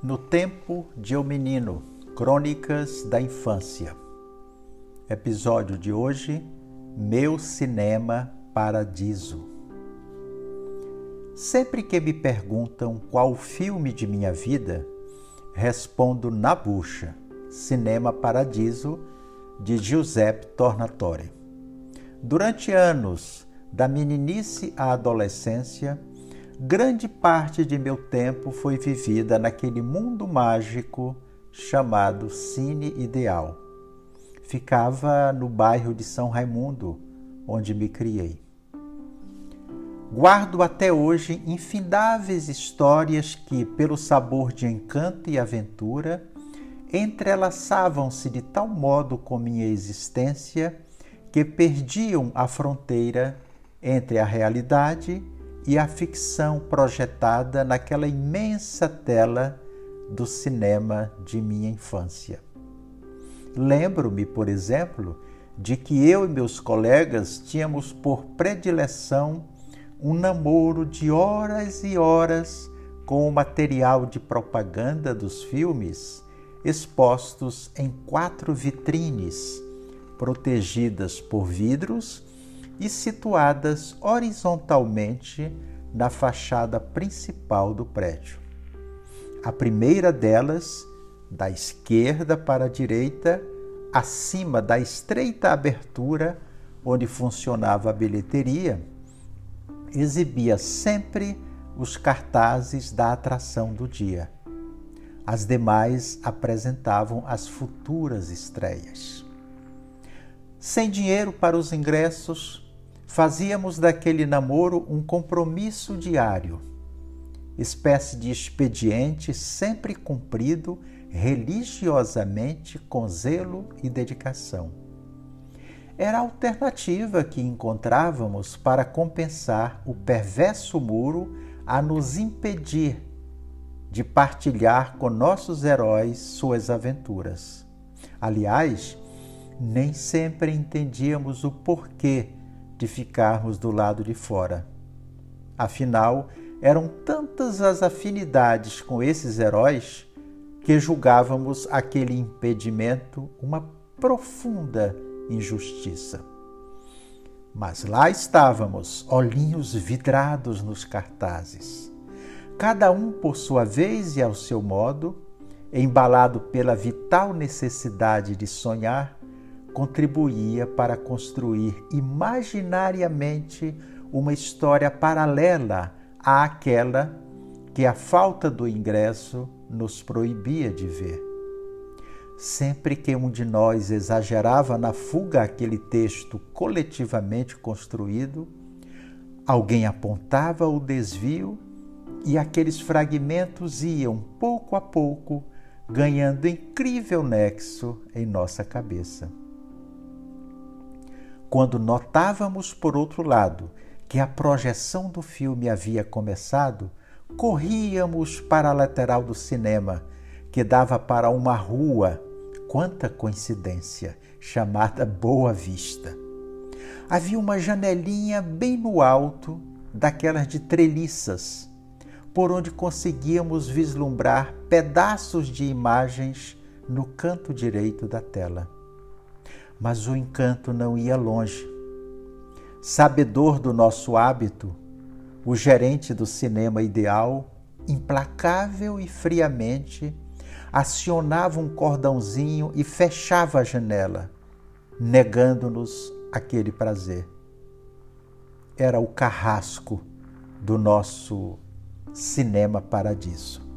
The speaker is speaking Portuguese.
No Tempo de um Menino Crônicas da Infância. Episódio de hoje: Meu Cinema Paradiso. Sempre que me perguntam qual filme de minha vida, respondo na bucha: Cinema Paradiso, de Giuseppe Tornatore. Durante anos, da meninice à adolescência, grande parte de meu tempo foi vivida naquele mundo mágico chamado Cine Ideal. Ficava no bairro de São Raimundo, onde me criei. Guardo até hoje infindáveis histórias que, pelo sabor de encanto e aventura, entrelaçavam-se de tal modo com minha existência que perdiam a fronteira entre a realidade e e a ficção projetada naquela imensa tela do cinema de minha infância. Lembro-me, por exemplo, de que eu e meus colegas tínhamos por predileção um namoro de horas e horas com o material de propaganda dos filmes expostos em quatro vitrines, protegidas por vidros e situadas horizontalmente na fachada principal do prédio. A primeira delas, da esquerda para a direita, acima da estreita abertura onde funcionava a bilheteria, exibia sempre os cartazes da atração do dia. As demais apresentavam as futuras estreias. Sem dinheiro para os ingressos, Fazíamos daquele namoro um compromisso diário, espécie de expediente sempre cumprido religiosamente com zelo e dedicação. Era a alternativa que encontrávamos para compensar o perverso muro a nos impedir de partilhar com nossos heróis suas aventuras. Aliás, nem sempre entendíamos o porquê de ficarmos do lado de fora. Afinal, eram tantas as afinidades com esses heróis que julgávamos aquele impedimento uma profunda injustiça. Mas lá estávamos, olhinhos vidrados nos cartazes, cada um por sua vez e ao seu modo, embalado pela vital necessidade de sonhar contribuía para construir imaginariamente uma história paralela àquela que a falta do ingresso nos proibia de ver. Sempre que um de nós exagerava na fuga aquele texto coletivamente construído, alguém apontava o desvio e aqueles fragmentos iam, pouco a pouco, ganhando incrível nexo em nossa cabeça. Quando notávamos, por outro lado, que a projeção do filme havia começado, corríamos para a lateral do cinema, que dava para uma rua, quanta coincidência, chamada Boa Vista. Havia uma janelinha bem no alto, daquelas de treliças, por onde conseguíamos vislumbrar pedaços de imagens no canto direito da tela mas o encanto não ia longe. Sabedor do nosso hábito, o gerente do cinema ideal, implacável e friamente, acionava um cordãozinho e fechava a janela, negando-nos aquele prazer. Era o carrasco do nosso cinema paradiso.